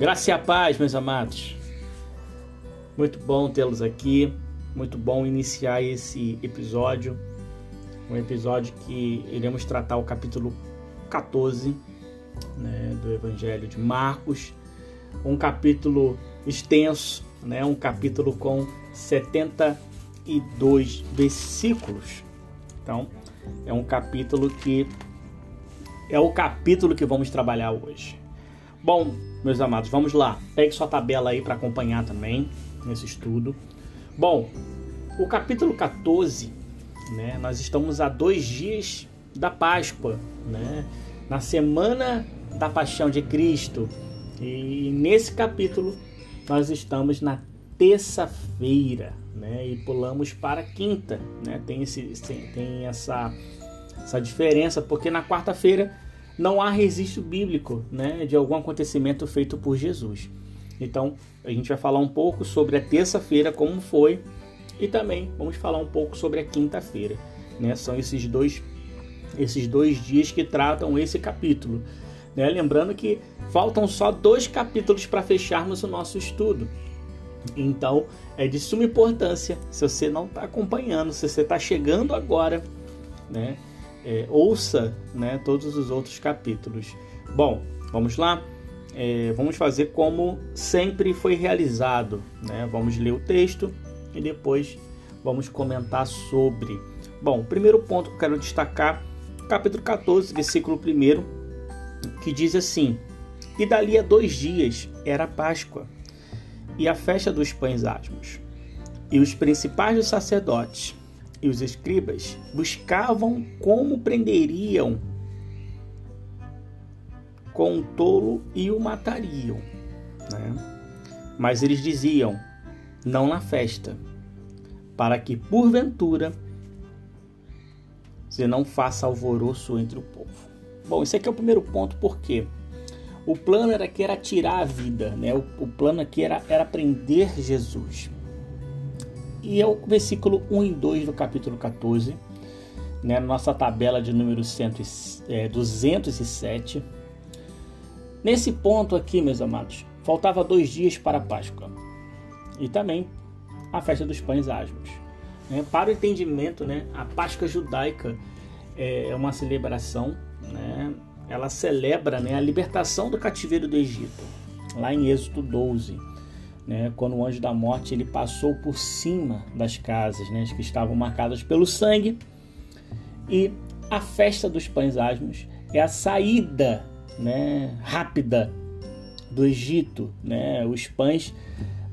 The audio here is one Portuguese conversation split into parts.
Graça e a paz, meus amados. Muito bom tê-los aqui. Muito bom iniciar esse episódio. Um episódio que iremos tratar o capítulo 14 né, do Evangelho de Marcos. Um capítulo extenso, né, um capítulo com 72 versículos. Então, é um capítulo que é o capítulo que vamos trabalhar hoje. Bom, meus amados, vamos lá. Pegue sua tabela aí para acompanhar também nesse estudo. Bom, o capítulo 14, né? Nós estamos a dois dias da Páscoa, né? Na semana da Paixão de Cristo. E nesse capítulo nós estamos na terça-feira, né? E pulamos para quinta, né? Tem esse tem essa essa diferença porque na quarta-feira não há registro bíblico né, de algum acontecimento feito por Jesus. Então, a gente vai falar um pouco sobre a terça-feira, como foi, e também vamos falar um pouco sobre a quinta-feira. Né? São esses dois, esses dois dias que tratam esse capítulo. Né? Lembrando que faltam só dois capítulos para fecharmos o nosso estudo. Então, é de suma importância, se você não está acompanhando, se você está chegando agora, né? É, ouça né, todos os outros capítulos. Bom, vamos lá? É, vamos fazer como sempre foi realizado. Né? Vamos ler o texto e depois vamos comentar sobre. Bom, primeiro ponto que eu quero destacar, capítulo 14, versículo 1, que diz assim: E dali a dois dias era Páscoa, e a festa dos pães asmos. E os principais dos sacerdotes e os escribas buscavam como prenderiam com um tolo e o matariam. Né? Mas eles diziam: não na festa, para que porventura você não faça alvoroço entre o povo. Bom, esse aqui é o primeiro ponto, porque o plano era que era tirar a vida, né? O, o plano aqui era, era prender Jesus. E é o versículo 1 e 2 do capítulo 14, né, nossa tabela de número 100, é, 207. Nesse ponto aqui, meus amados, faltava dois dias para a Páscoa e também a festa dos pães asmos. Né? Para o entendimento, né, a Páscoa judaica é uma celebração, né, ela celebra né, a libertação do cativeiro do Egito, lá em Êxodo 12 né, quando o anjo da morte ele passou por cima das casas né, que estavam marcadas pelo sangue. E a festa dos pães asmos é a saída né, rápida do Egito. Né? Os pães,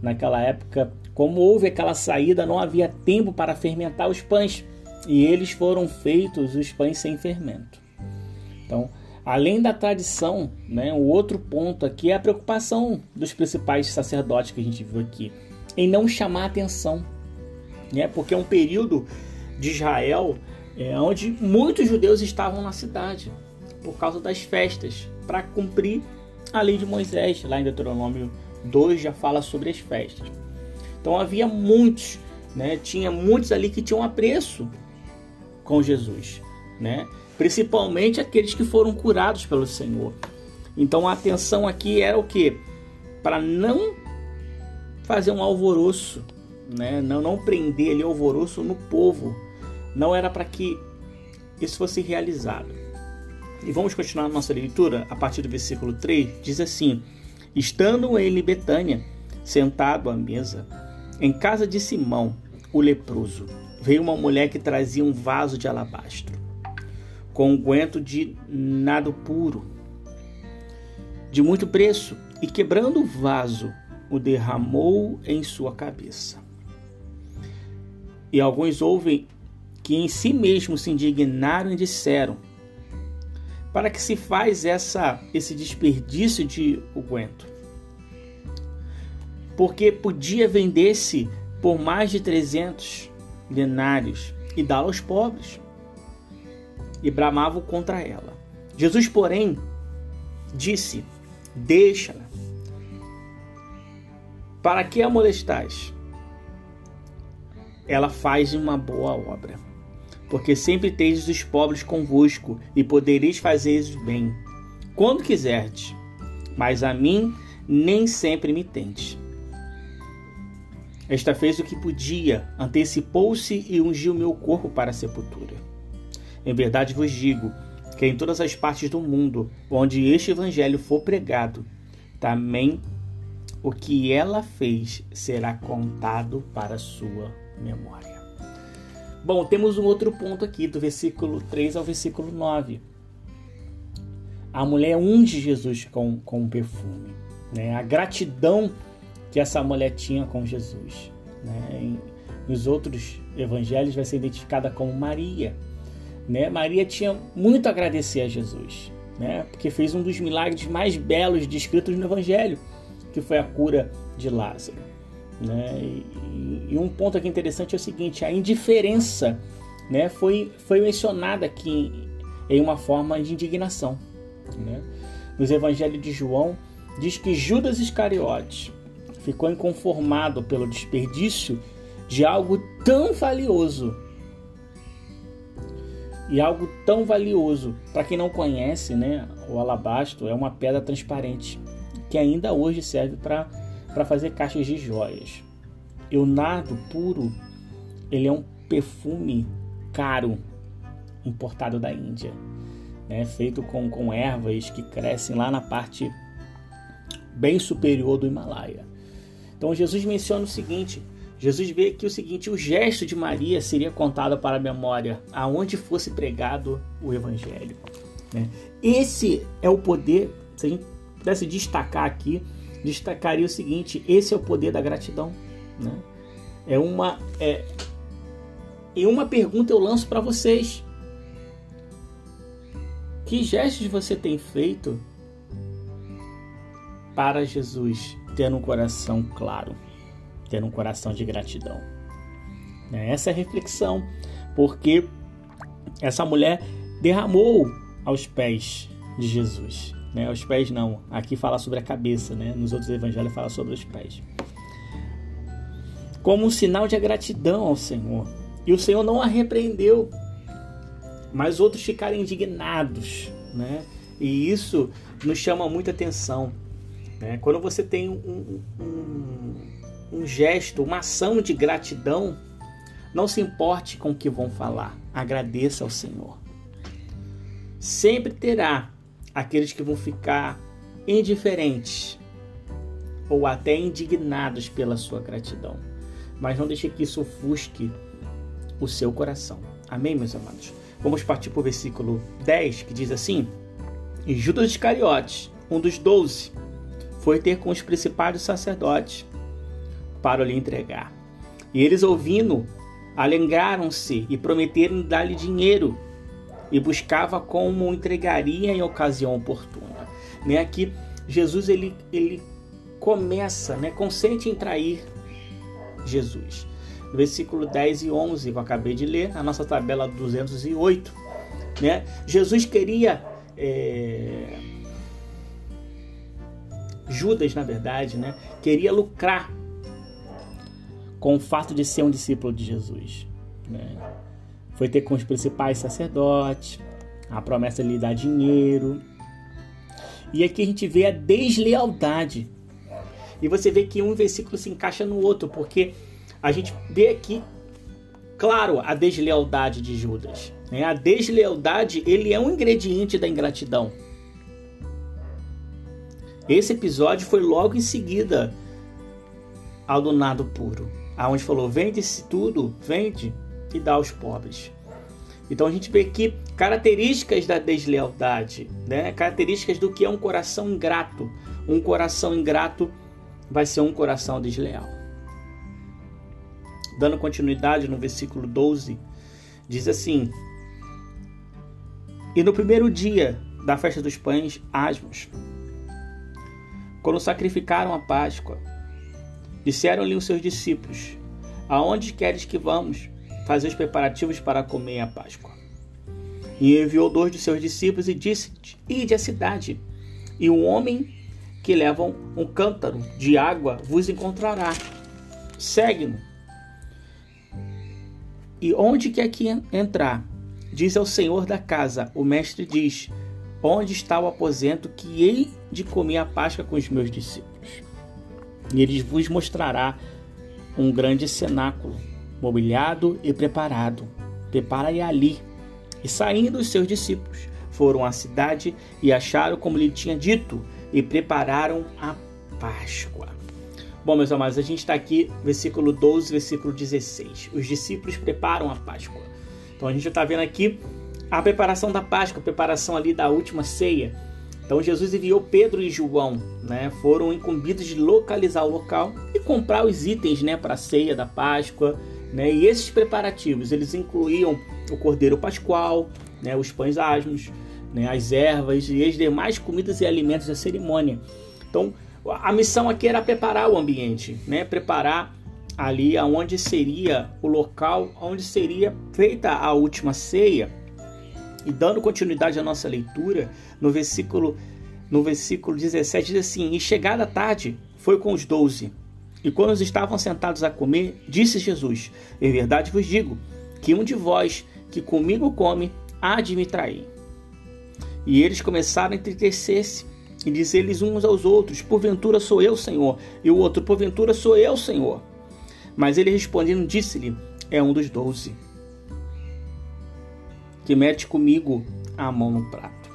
naquela época, como houve aquela saída, não havia tempo para fermentar os pães. E eles foram feitos os pães sem fermento. Então, Além da tradição, né, o outro ponto aqui é a preocupação dos principais sacerdotes que a gente viu aqui em não chamar atenção, né, porque é um período de Israel é, onde muitos judeus estavam na cidade por causa das festas para cumprir a lei de Moisés. Lá em Deuteronômio 2 já fala sobre as festas. Então havia muitos, né, tinha muitos ali que tinham apreço com Jesus, né? Principalmente aqueles que foram curados pelo Senhor. Então a atenção aqui era o que? Para não fazer um alvoroço, né? não, não prender ali alvoroço no povo. Não era para que isso fosse realizado. E vamos continuar a nossa leitura a partir do versículo 3. Diz assim: Estando ele em Betânia, sentado à mesa, em casa de Simão, o leproso, veio uma mulher que trazia um vaso de alabastro com unguento de nado puro, de muito preço, e quebrando o vaso, o derramou em sua cabeça. E alguns ouvem que em si mesmos se indignaram e disseram: Para que se faz essa esse desperdício de unguento? Porque podia vender-se por mais de 300 denários e dá-lo aos pobres e bramavam contra ela. Jesus, porém, disse: Deixa-la. Para que a molestais? Ela faz uma boa obra. Porque sempre tendes os pobres convosco e podereis fazer bem, quando quiserdes. Mas a mim nem sempre me tente. Esta fez o que podia, antecipou-se e ungiu meu corpo para a sepultura. Em verdade vos digo que em todas as partes do mundo onde este evangelho for pregado, também o que ela fez será contado para sua memória. Bom, temos um outro ponto aqui, do versículo 3 ao versículo 9. A mulher unge Jesus com, com perfume. Né? A gratidão que essa mulher tinha com Jesus. Né? Em, nos outros evangelhos vai ser identificada como Maria. Né? Maria tinha muito a agradecer a Jesus, né? porque fez um dos milagres mais belos descritos no evangelho, que foi a cura de Lázaro. Né? E, e, um ponto aqui interessante é o seguinte: a indiferença né, foi, foi mencionada aqui em uma forma de indignação. Né? Nos evangelhos de João, diz que Judas Iscariotes ficou inconformado pelo desperdício de algo tão valioso. E algo tão valioso, para quem não conhece, né, o alabastro é uma pedra transparente que ainda hoje serve para fazer caixas de joias. E o nardo puro, ele é um perfume caro importado da Índia, né? feito com, com ervas que crescem lá na parte bem superior do Himalaia. Então Jesus menciona o seguinte: Jesus vê que o seguinte, o gesto de Maria seria contado para a memória aonde fosse pregado o Evangelho. Né? Esse é o poder, se a gente pudesse destacar aqui, destacaria o seguinte: esse é o poder da gratidão. Né? É uma é, e uma pergunta eu lanço para vocês: que gestos você tem feito para Jesus ter um coração claro, ter um coração de gratidão? Né? Essa é a reflexão, porque essa mulher derramou aos pés de Jesus né? Os pés não. Aqui fala sobre a cabeça, né? Nos outros evangelhos fala sobre os pés. Como um sinal de gratidão ao Senhor. E o Senhor não a repreendeu, mas outros ficaram indignados, né? E isso nos chama muita atenção. Né? Quando você tem um, um, um gesto, uma ação de gratidão, não se importe com o que vão falar, agradeça ao Senhor. Sempre terá aqueles que vão ficar indiferentes ou até indignados pela sua gratidão. Mas não deixe que isso ofusque o seu coração. Amém, meus amados? Vamos partir para o versículo 10, que diz assim: E Judas Iscariotes, um dos doze, foi ter com os principais sacerdotes para lhe entregar. E eles, ouvindo, alegraram-se e prometeram dar-lhe dinheiro e buscava como entregaria em ocasião oportuna. Né? Aqui Jesus ele, ele começa, né, consente em trair Jesus. No versículo 10 e 11, que eu acabei de ler, a nossa tabela 208, né? Jesus queria é... Judas, na verdade, né, queria lucrar com o fato de ser um discípulo de Jesus. Né? foi ter com os principais sacerdotes, a promessa de lhe dar dinheiro. E aqui a gente vê a deslealdade. E você vê que um versículo se encaixa no outro, porque a gente vê aqui, claro, a deslealdade de Judas. Né? A deslealdade, ele é um ingrediente da ingratidão. Esse episódio foi logo em seguida ao do nado puro, aonde falou: vende-se tudo, vende, e dá aos pobres. Então a gente vê aqui características da deslealdade, né? características do que é um coração ingrato. Um coração ingrato vai ser um coração desleal. Dando continuidade no versículo 12, diz assim: E no primeiro dia da festa dos pães asmos, quando sacrificaram a Páscoa, disseram-lhe os seus discípulos: Aonde queres que vamos? fazer os preparativos para comer a Páscoa. E enviou dois de seus discípulos e disse: Ide à cidade, e um homem que leva um cântaro de água vos encontrará. Segue-no. E onde quer que entrar? Diz ao senhor da casa: O mestre diz: Onde está o aposento que hei de comer a Páscoa com os meus discípulos? E ele vos mostrará um grande cenáculo, mobiliado e preparado. Preparai ali. E saindo os seus discípulos, foram à cidade e acharam como lhe tinha dito, e prepararam a Páscoa. Bom, meus amados, a gente está aqui, versículo 12, versículo 16. Os discípulos preparam a Páscoa. Então a gente está vendo aqui a preparação da Páscoa, a preparação ali da última ceia. Então Jesus enviou Pedro e João, né? Foram incumbidos de localizar o local e comprar os itens, né, para a ceia da Páscoa, né? E esses preparativos, eles incluíam o cordeiro pascual, né, os pães asmos, né, as ervas e as demais comidas e alimentos da cerimônia. Então, a missão aqui era preparar o ambiente, né? Preparar ali aonde seria o local onde seria feita a última ceia e dando continuidade à nossa leitura, no versículo no versículo 17 diz assim: "E chegada a tarde, foi com os doze. E quando eles estavam sentados a comer, disse Jesus: Em verdade vos digo que um de vós que comigo come há de me trair. E eles começaram a entristecer-se e dizer-lhes uns aos outros: Porventura sou eu, Senhor. E o outro: Porventura sou eu, Senhor. Mas ele respondendo, disse-lhe: É um dos doze que mete comigo a mão no prato.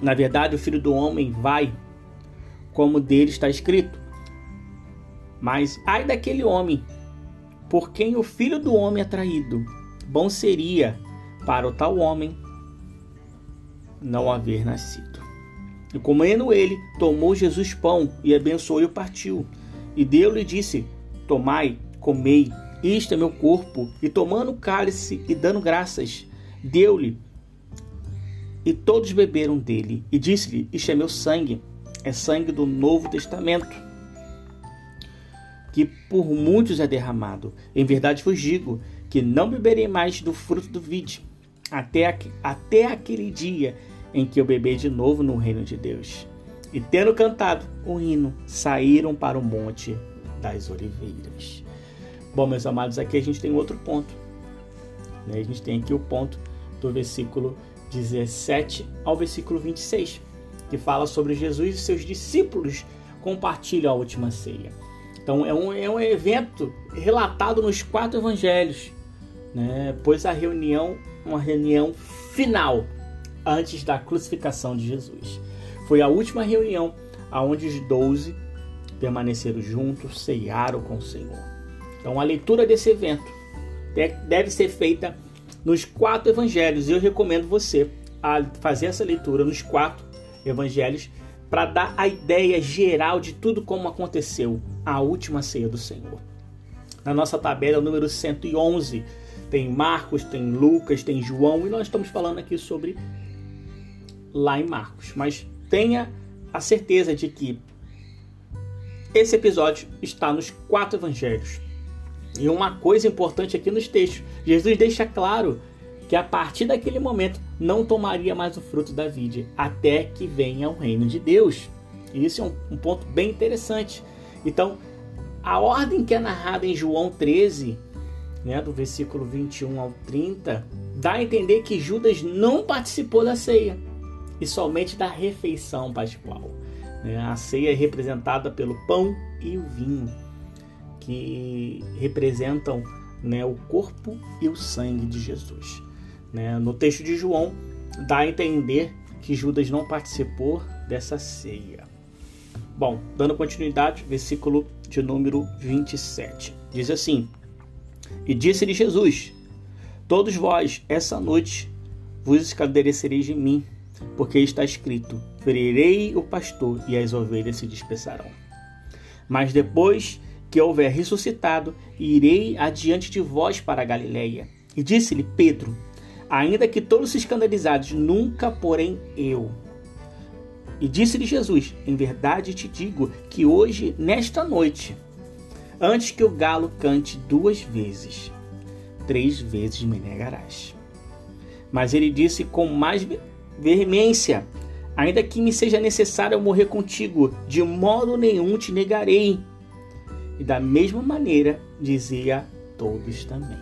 Na verdade, o filho do homem vai, como dele está escrito. Mas ai daquele homem, por quem o filho do homem é traído. Bom seria para o tal homem não haver nascido. E comendo ele, tomou Jesus pão e abençoou e o partiu. E deu-lhe e disse: Tomai, comei, isto é meu corpo. E tomando o cálice e dando graças, deu-lhe, e todos beberam dele, e disse-lhe: Isto é meu sangue, é sangue do Novo Testamento, que por muitos é derramado. Em verdade vos digo que não beberei mais do fruto do vide, até, até aquele dia em que eu beber de novo no reino de Deus. E tendo cantado o hino, saíram para o monte das oliveiras. Bom, meus amados, aqui a gente tem outro ponto. Né? A gente tem aqui o ponto do versículo 17 ao versículo 26, que fala sobre Jesus e seus discípulos compartilham a última ceia. Então é um, é um evento relatado nos quatro evangelhos, né? pois a reunião, uma reunião final antes da crucificação de Jesus. Foi a última reunião aonde os doze permaneceram juntos, ceiaram com o Senhor. Então a leitura desse evento deve ser feita nos quatro evangelhos. Eu recomendo você a fazer essa leitura nos quatro evangelhos para dar a ideia geral de tudo como aconteceu a última ceia do Senhor. Na nossa tabela, número 111, tem Marcos, tem Lucas, tem João, e nós estamos falando aqui sobre lá em Marcos. Mas tenha a certeza de que esse episódio está nos quatro evangelhos. E uma coisa importante aqui nos textos: Jesus deixa claro que a partir daquele momento não tomaria mais o fruto da vide até que venha o reino de Deus. E isso é um, um ponto bem interessante. Então, a ordem que é narrada em João 13, né, do versículo 21 ao 30, dá a entender que Judas não participou da ceia e somente da refeição pascual. Né? A ceia é representada pelo pão e o vinho que representam né, o corpo e o sangue de Jesus. Né? No texto de João, dá a entender que Judas não participou dessa ceia. Bom, dando continuidade, versículo de número 27. Diz assim: E disse-lhe Jesus: Todos vós, essa noite, vos esclarecereis de mim, porque está escrito: Ferirei o pastor e as ovelhas se dispersarão. Mas depois que houver ressuscitado, irei adiante de vós para Galiléia. E disse-lhe Pedro: Ainda que todos se escandalizados, nunca, porém, eu. E disse-lhe Jesus: Em verdade te digo que hoje, nesta noite, antes que o galo cante duas vezes, três vezes me negarás. Mas ele disse com mais veemência: Ainda que me seja necessário morrer contigo, de modo nenhum te negarei. E da mesma maneira dizia todos também.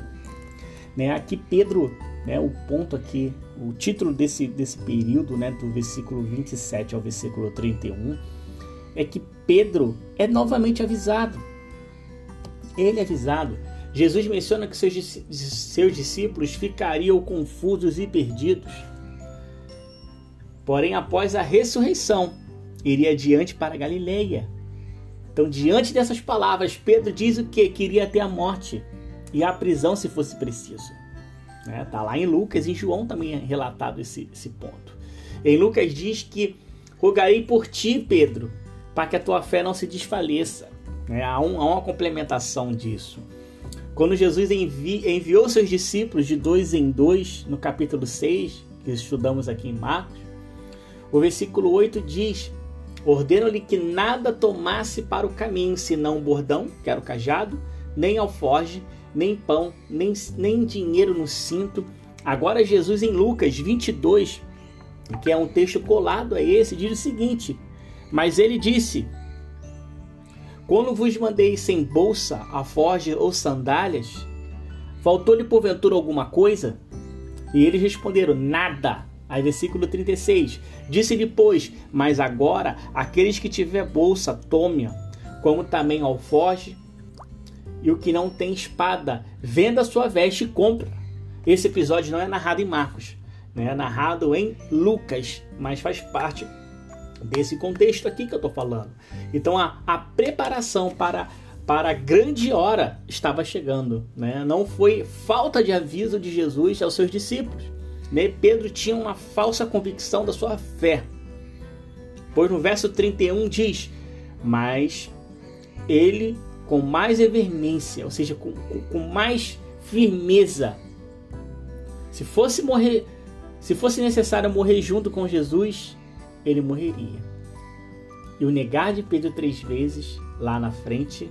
Né? Aqui Pedro, né, o ponto aqui, o título desse, desse período, né, do versículo 27 ao versículo 31, é que Pedro é novamente avisado. Ele é avisado. Jesus menciona que seus, seus discípulos ficariam confusos e perdidos. Porém, após a ressurreição, iria adiante para Galileia. Então, diante dessas palavras, Pedro diz o que? Queria ter a morte e a prisão se fosse preciso. Né? Tá lá em Lucas e em João também é relatado esse, esse ponto. Em Lucas diz que rogarei por ti, Pedro, para que a tua fé não se desfaleça. Né? Há, um, há uma complementação disso. Quando Jesus envi, enviou seus discípulos de dois em dois, no capítulo 6, que estudamos aqui em Marcos, o versículo 8 diz: Ordeno-lhe que nada tomasse para o caminho, senão bordão, que era o cajado, nem alforge, nem pão, nem, nem dinheiro no cinto. Agora, Jesus, em Lucas 22, que é um texto colado a esse, diz o seguinte: Mas ele disse: Quando vos mandei sem bolsa, alforge ou sandálias, faltou-lhe porventura alguma coisa? E eles responderam: Nada. Aí, versículo 36. Disse-lhe, pois, mas agora aqueles que tiver bolsa, tome-a, como também alforge, e o que não tem espada, venda sua veste e compra. Esse episódio não é narrado em Marcos, né? é narrado em Lucas, mas faz parte desse contexto aqui que eu estou falando. Então a, a preparação para, para a grande hora estava chegando. Né? Não foi falta de aviso de Jesus aos seus discípulos. Pedro tinha uma falsa convicção da sua fé. Pois no verso 31 diz: Mas ele com mais veemência, ou seja, com, com mais firmeza. Se fosse morrer, se fosse necessário morrer junto com Jesus, ele morreria. E o negar de Pedro três vezes lá na frente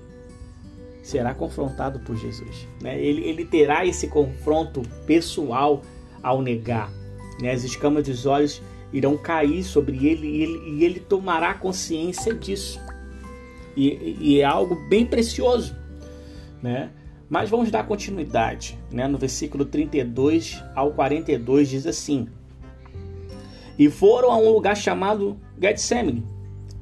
será confrontado por Jesus. Né? Ele, ele terá esse confronto pessoal ao negar. Né? As escamas dos olhos irão cair sobre ele e ele, e ele tomará consciência disso. E, e, é algo bem precioso, né? Mas vamos dar continuidade, né? No versículo 32 ao 42 diz assim: E foram a um lugar chamado Getsemane,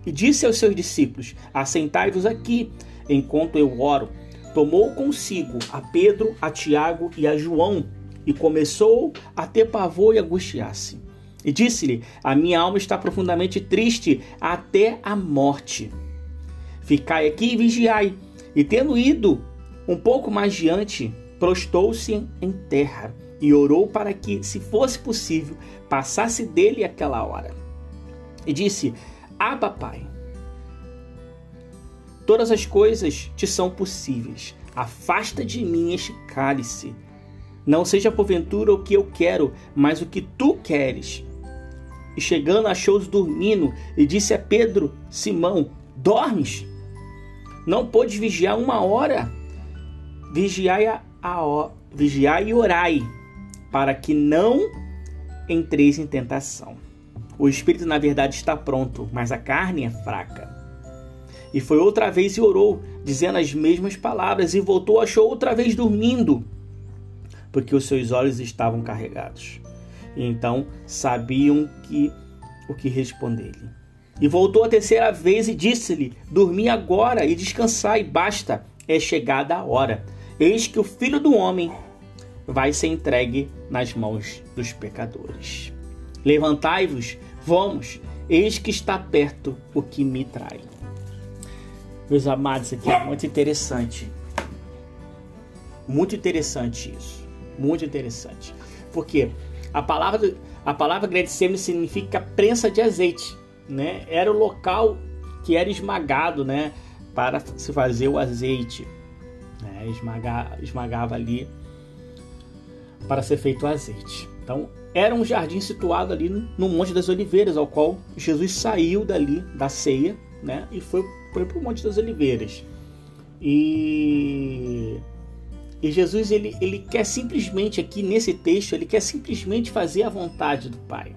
e disse aos seus discípulos: Assentai-vos aqui, enquanto eu oro. Tomou consigo a Pedro, a Tiago e a João, e começou a ter pavor e angustiar-se. E disse-lhe: A minha alma está profundamente triste até a morte. Ficai aqui e vigiai. E tendo ido um pouco mais diante, prostou-se em terra e orou para que, se fosse possível, passasse dele aquela hora. E disse: Abba, Pai, todas as coisas te são possíveis. Afasta de mim este cálice. Não seja porventura o que eu quero, mas o que tu queres. E chegando, achou-os dormindo e disse a Pedro: Simão, dormes? Não pôde vigiar uma hora? Vigiai, a, a, vigiai e orai, para que não entreis em tentação. O espírito, na verdade, está pronto, mas a carne é fraca. E foi outra vez e orou, dizendo as mesmas palavras, e voltou, achou outra vez dormindo porque os seus olhos estavam carregados. Então sabiam que o que responder-lhe. E voltou a terceira vez e disse-lhe: Dormi agora e descansai, basta, é chegada a hora. Eis que o filho do homem vai ser entregue nas mãos dos pecadores. Levantai-vos, vamos, eis que está perto o que me trai. Meus amados, aqui é muito interessante. Muito interessante isso. Muito interessante. Porque a palavra, a palavra Getsemane significa prensa de azeite. Né? Era o local que era esmagado né? para se fazer o azeite. Né? Esmagar, esmagava ali para ser feito o azeite. Então, era um jardim situado ali no Monte das Oliveiras, ao qual Jesus saiu dali da ceia né? e foi, foi para o Monte das Oliveiras. E e Jesus ele, ele quer simplesmente aqui nesse texto, ele quer simplesmente fazer a vontade do Pai.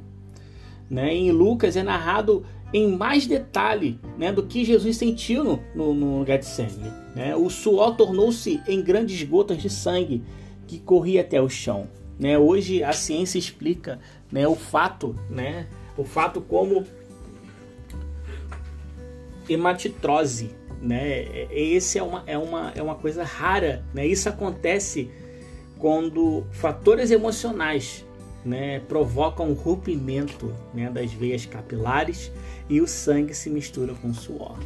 Né? Em Lucas é narrado em mais detalhe né, do que Jesus sentiu no, no, no Getsemane. Né? O suor tornou-se em grandes gotas de sangue que corria até o chão. Né? Hoje a ciência explica né, o fato, né, o fato como hematitrose, né? Esse é uma, é uma, é uma coisa rara, né? Isso acontece quando fatores emocionais né, provocam um rompimento né, das veias capilares e o sangue se mistura com o suor.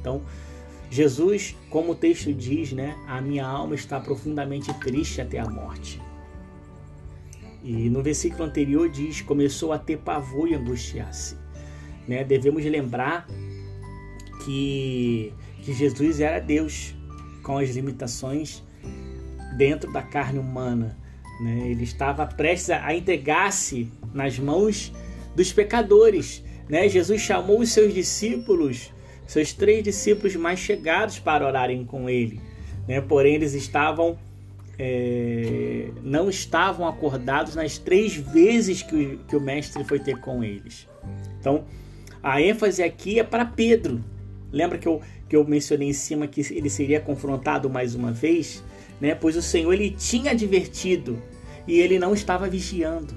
Então, Jesus, como o texto diz, né, a minha alma está profundamente triste até a morte. E no versículo anterior diz: começou a ter pavor e angustiar-se. Né? Devemos lembrar que, que Jesus era Deus, com as limitações dentro da carne humana. Né? Ele estava prestes a entregar-se nas mãos dos pecadores. Né? Jesus chamou os seus discípulos, seus três discípulos mais chegados, para orarem com ele. Né? Porém, eles estavam é, não estavam acordados nas três vezes que o, que o mestre foi ter com eles. Então, a ênfase aqui é para Pedro. Lembra que eu, que eu mencionei em cima que ele seria confrontado mais uma vez? Né? Pois o Senhor ele tinha advertido e ele não estava vigiando.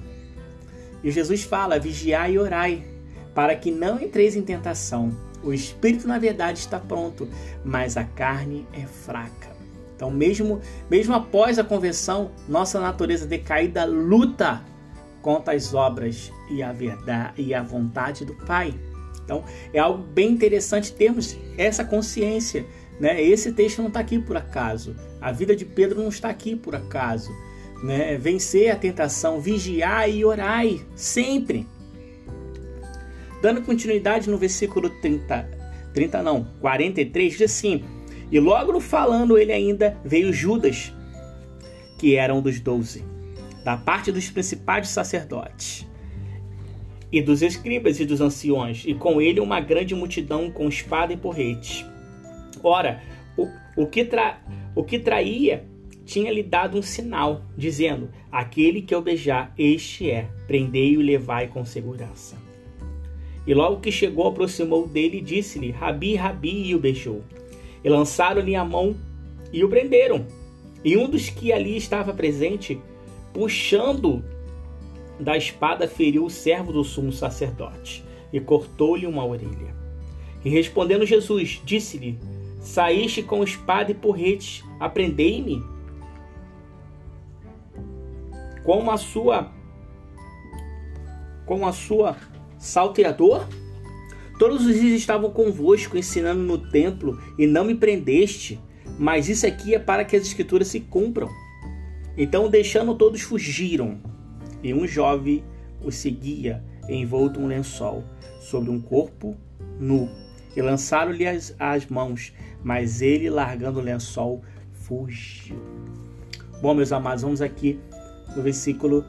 E Jesus fala: vigiai e orai, para que não entreis em tentação. O espírito, na verdade, está pronto, mas a carne é fraca. Então, mesmo, mesmo após a conversão, nossa natureza decaída luta contra as obras e a verdade e a vontade do Pai. Então, é algo bem interessante termos essa consciência. Né? Esse texto não está aqui por acaso. A vida de Pedro não está aqui por acaso. Né? Vencer a tentação, vigiar e orai sempre. Dando continuidade no versículo 30, 30 não, 43, diz assim: e logo falando ele ainda veio Judas, que era um dos doze, da parte dos principais sacerdotes, e dos escribas e dos anciões, e com ele uma grande multidão com espada e porrete. Ora, o, o, que, tra, o que traía tinha-lhe dado um sinal, dizendo: Aquele que eu beijar, este é, prendei-o e levai com segurança. E logo que chegou, aproximou dele e disse-lhe: Rabi, Rabi, e o beijou. E lançaram-lhe a mão e o prenderam. E um dos que ali estava presente, puxando da espada, feriu o servo do sumo sacerdote e cortou-lhe uma orelha. E respondendo Jesus, disse-lhe: Saíste com espada e porrete, aprendei-me. Com a sua com a sua salteador? Todos os dias estavam convosco ensinando no templo e não me prendeste, mas isso aqui é para que as escrituras se cumpram. Então, deixando todos, fugiram, e um jovem os seguia, envolto um lençol, sobre um corpo nu, e lançaram-lhe as, as mãos, mas ele, largando o lençol, fugiu. Bom, meus amados, vamos aqui no versículo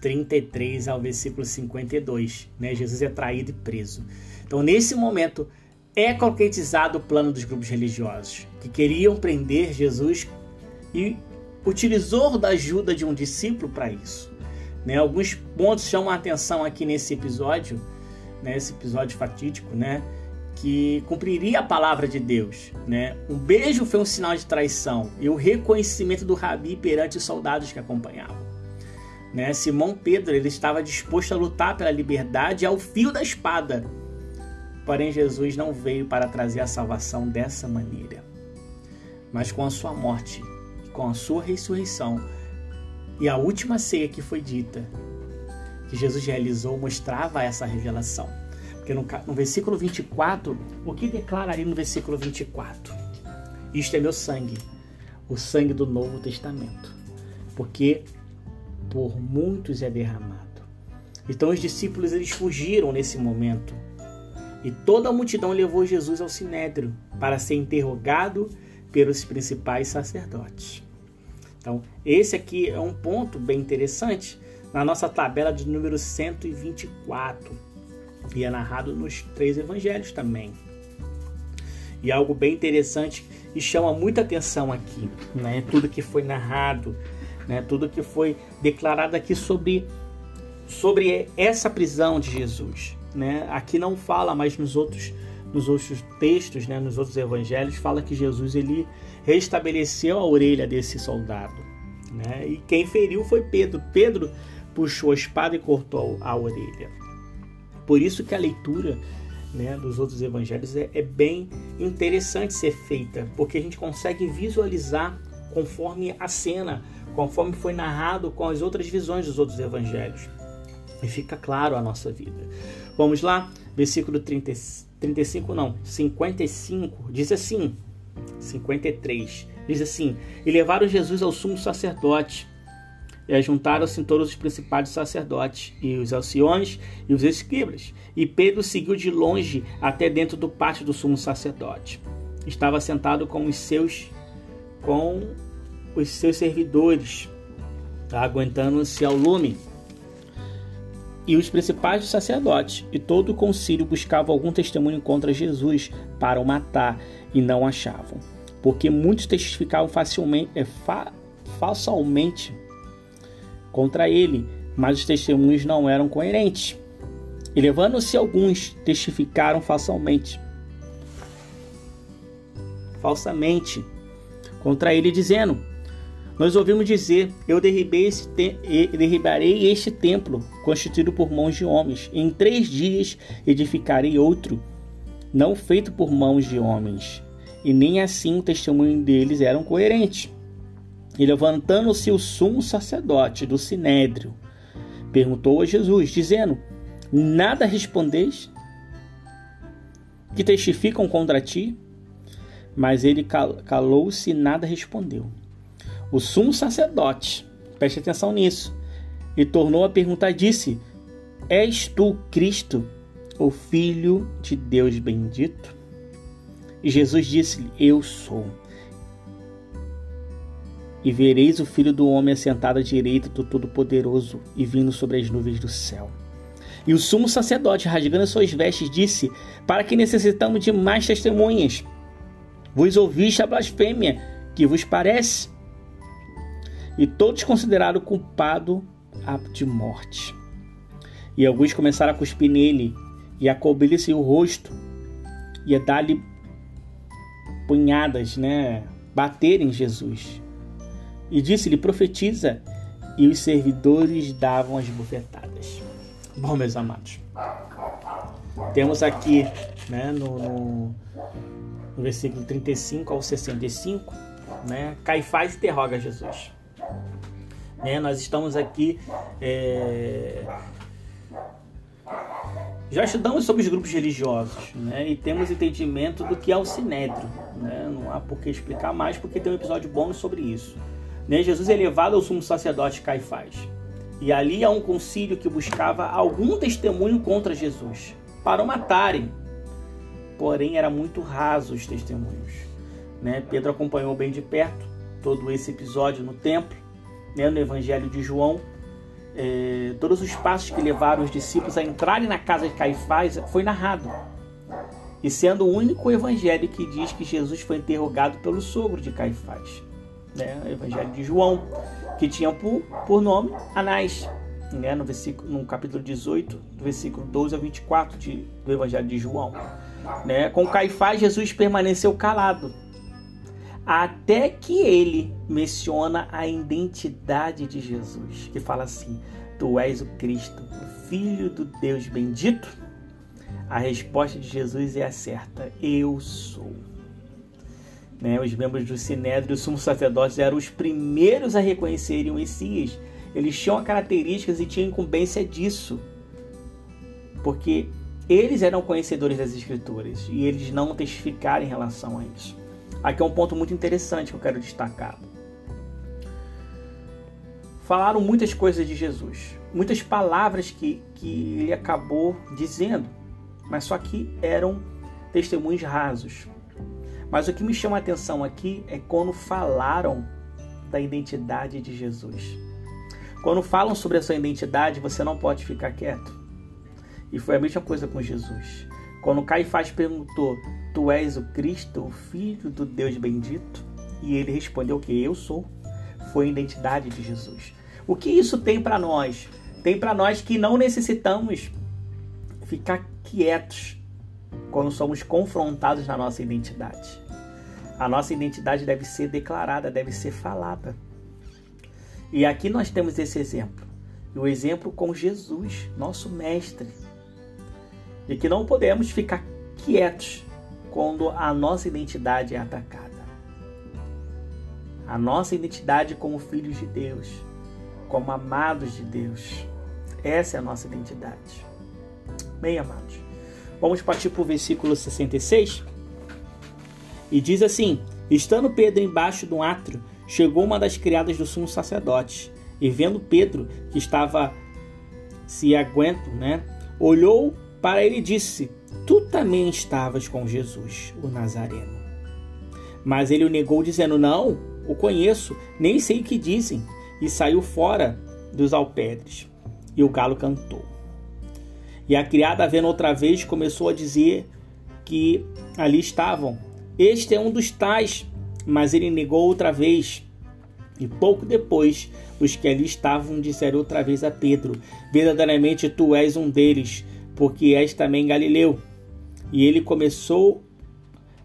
33 ao versículo 52. Né? Jesus é traído e preso. Então, nesse momento, é concretizado o plano dos grupos religiosos que queriam prender Jesus e utilizou da ajuda de um discípulo para isso. Né? Alguns pontos chamam a atenção aqui nesse episódio, né? esse episódio fatídico, né? que cumpriria a palavra de Deus. Né? Um beijo foi um sinal de traição e o reconhecimento do rabi perante os soldados que acompanhavam. Né? Simão Pedro ele estava disposto a lutar pela liberdade ao fio da espada. Porém, Jesus não veio para trazer a salvação dessa maneira. Mas com a sua morte, com a sua ressurreição e a última ceia que foi dita, que Jesus realizou, mostrava essa revelação. Porque no, no versículo 24, o que declara ali no versículo 24? Isto é meu sangue, o sangue do Novo Testamento. Porque por muitos é derramado. Então os discípulos eles fugiram nesse momento. E toda a multidão levou Jesus ao sinédrio para ser interrogado pelos principais sacerdotes. Então, esse aqui é um ponto bem interessante na nossa tabela de número 124. E é narrado nos três evangelhos também. E algo bem interessante e chama muita atenção aqui, né? Tudo que foi narrado né? Tudo que foi declarado aqui sobre sobre essa prisão de Jesus, né? Aqui não fala, mas nos outros nos outros textos, né, nos outros evangelhos fala que Jesus ele restabeleceu a orelha desse soldado, né? E quem feriu foi Pedro. Pedro puxou a espada e cortou a orelha. Por isso que a leitura né, dos outros evangelhos é, é bem interessante ser feita, porque a gente consegue visualizar conforme a cena, conforme foi narrado com as outras visões dos outros evangelhos. E fica claro a nossa vida. Vamos lá, versículo 30, 35, não, 55, diz assim: 53, diz assim: E levaram Jesus ao sumo sacerdote. E ajuntaram-se todos os principais sacerdotes, e os alciões e os escribas. E Pedro seguiu de longe até dentro do pátio do sumo sacerdote. Estava sentado com os seus com os seus servidores, aguentando-se ao lume. E os principais sacerdotes e todo o concílio buscavam algum testemunho contra Jesus para o matar e não achavam, porque muitos testificavam facilmente, é, fa, falsamente contra ele, mas os testemunhos não eram coerentes. E levando-se alguns, testificaram falsamente, falsamente contra ele, dizendo: Nós ouvimos dizer: Eu derribei esse derribarei este templo constituído por mãos de homens. Em três dias edificarei outro, não feito por mãos de homens. E nem assim o testemunho deles eram coerentes. E levantando-se o sumo sacerdote do sinédrio, perguntou a Jesus, dizendo: Nada respondeis? Que testificam contra ti? Mas ele calou-se e nada respondeu. O sumo sacerdote, preste atenção nisso, e tornou a perguntar: disse: És tu Cristo, o Filho de Deus bendito? E Jesus disse-lhe: Eu sou. E vereis o Filho do Homem assentado à direita do Todo-Poderoso e vindo sobre as nuvens do céu. E o sumo sacerdote, rasgando suas vestes, disse: Para que necessitamos de mais testemunhas? Vos ouviste a blasfêmia que vos parece? E todos consideraram culpado de morte. E alguns começaram a cuspir nele e a cobrir-lhe o rosto e a dar-lhe punhadas, né? Bater em Jesus. E disse-lhe: Profetiza. E os servidores davam as bofetadas. Bom, meus amados, temos aqui né, no, no, no versículo 35 ao 65, né, Caifás interroga Jesus. Né, nós estamos aqui. É... Já estudamos sobre os grupos religiosos né, e temos entendimento do que é o sinédrio. Né, não há por que explicar mais, porque tem um episódio bônus sobre isso. Né, Jesus é levado ao sumo sacerdote Caifás. E ali há um concílio que buscava algum testemunho contra Jesus, para o matarem. Porém, era muito raso os testemunhos. Né? Pedro acompanhou bem de perto todo esse episódio no templo, né? no Evangelho de João. É, todos os passos que levaram os discípulos a entrarem na casa de Caifás foi narrado. E sendo o único evangelho que diz que Jesus foi interrogado pelo sogro de Caifás. Né? O Evangelho de João que tinha por, por nome Anás, né, no, versículo, no capítulo 18, do versículo 12 a 24 de, do Evangelho de João. Né? Com Caifás, Jesus permaneceu calado, até que ele menciona a identidade de Jesus, que fala assim: Tu és o Cristo, o Filho do Deus bendito? A resposta de Jesus é a certa: Eu sou. Né? Os membros do Sinédrio e os sumos sacerdotes eram os primeiros a reconhecerem o Messias. Eles tinham características e tinham incumbência disso. Porque eles eram conhecedores das Escrituras e eles não testificaram em relação a isso. Aqui é um ponto muito interessante que eu quero destacar. Falaram muitas coisas de Jesus, muitas palavras que, que ele acabou dizendo, mas só que eram testemunhos rasos. Mas o que me chama a atenção aqui é quando falaram da identidade de Jesus. Quando falam sobre a sua identidade, você não pode ficar quieto. E foi a mesma coisa com Jesus. Quando Caifás perguntou: Tu és o Cristo, o Filho do Deus bendito? E ele respondeu que eu sou. Foi a identidade de Jesus. O que isso tem para nós? Tem para nós que não necessitamos ficar quietos quando somos confrontados na nossa identidade. A nossa identidade deve ser declarada, deve ser falada. E aqui nós temos esse exemplo. E o exemplo com Jesus, nosso mestre. De que não podemos ficar quietos quando a nossa identidade é atacada. A nossa identidade como filhos de Deus, como amados de Deus. Essa é a nossa identidade. Bem, amados. Vamos partir para o versículo 66. E diz assim: Estando Pedro embaixo de um átrio, chegou uma das criadas do sumo sacerdote, e vendo Pedro, que estava se aguento, né? Olhou para ele disse: Tu também estavas com Jesus, o Nazareno. Mas ele o negou, dizendo: Não, o conheço, nem sei o que dizem. E saiu fora dos alpedres. E o galo cantou. E a criada, vendo outra vez, começou a dizer que ali estavam. Este é um dos tais. Mas ele negou outra vez. E pouco depois, os que ali estavam disseram outra vez a Pedro: Verdadeiramente tu és um deles, porque és também Galileu. E ele começou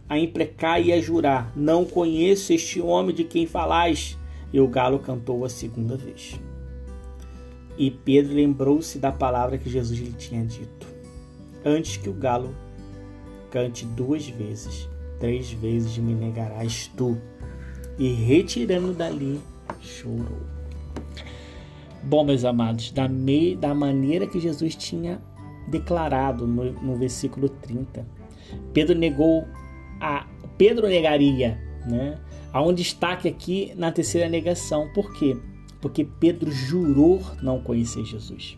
a imprecar e a jurar: Não conheço este homem de quem falais. E o galo cantou a segunda vez. E Pedro lembrou-se da palavra que Jesus lhe tinha dito: Antes que o galo cante duas vezes, três vezes me negarás tu e retirando dali, chorou. Bom, meus amados, da, me, da maneira que Jesus tinha declarado no, no versículo 30, Pedro negou a Pedro negaria, né? Há um destaque aqui na terceira negação. Por quê? Porque Pedro jurou não conhecer Jesus.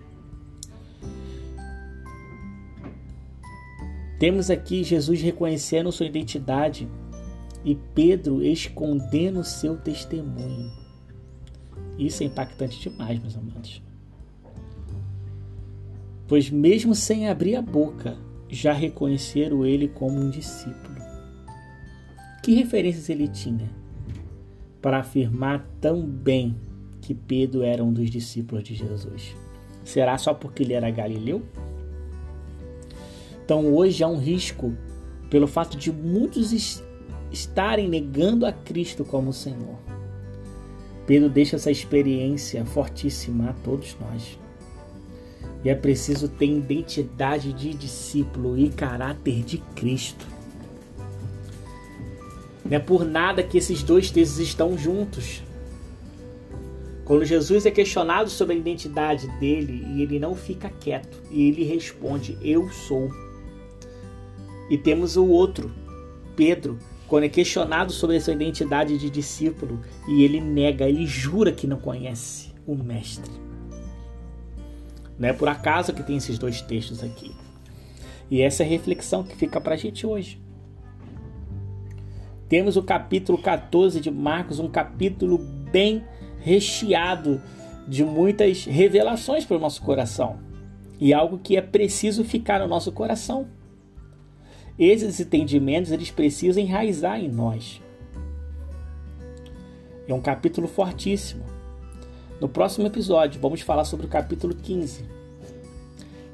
Temos aqui Jesus reconhecendo sua identidade e Pedro escondendo seu testemunho. Isso é impactante demais, meus amados. Pois, mesmo sem abrir a boca, já reconheceram ele como um discípulo. Que referências ele tinha para afirmar tão bem que Pedro era um dos discípulos de Jesus? Será só porque ele era galileu? Então, hoje há um risco pelo fato de muitos estarem negando a Cristo como Senhor. Pedro deixa essa experiência fortíssima a todos nós. E é preciso ter identidade de discípulo e caráter de Cristo. Não é por nada que esses dois textos estão juntos. Quando Jesus é questionado sobre a identidade dele e ele não fica quieto, e ele responde: Eu sou. E temos o outro, Pedro, quando é questionado sobre a sua identidade de discípulo e ele nega, ele jura que não conhece o Mestre. Não é por acaso que tem esses dois textos aqui. E essa é a reflexão que fica para a gente hoje. Temos o capítulo 14 de Marcos, um capítulo bem recheado de muitas revelações para o nosso coração. E algo que é preciso ficar no nosso coração. Esses entendimentos eles precisam enraizar em nós. É um capítulo fortíssimo. No próximo episódio, vamos falar sobre o capítulo 15.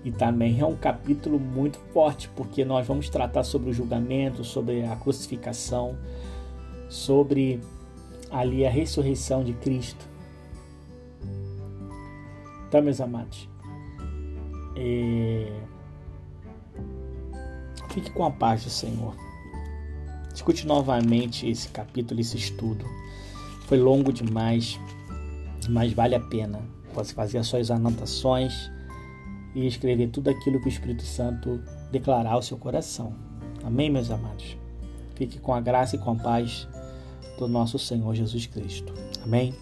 E também é um capítulo muito forte, porque nós vamos tratar sobre o julgamento, sobre a crucificação, sobre ali a ressurreição de Cristo. Então, meus amados, é... Fique com a paz do Senhor. Escute novamente esse capítulo, esse estudo. Foi longo demais, mas vale a pena. Pode fazer as suas anotações e escrever tudo aquilo que o Espírito Santo declarar ao seu coração. Amém, meus amados? Fique com a graça e com a paz do nosso Senhor Jesus Cristo. Amém?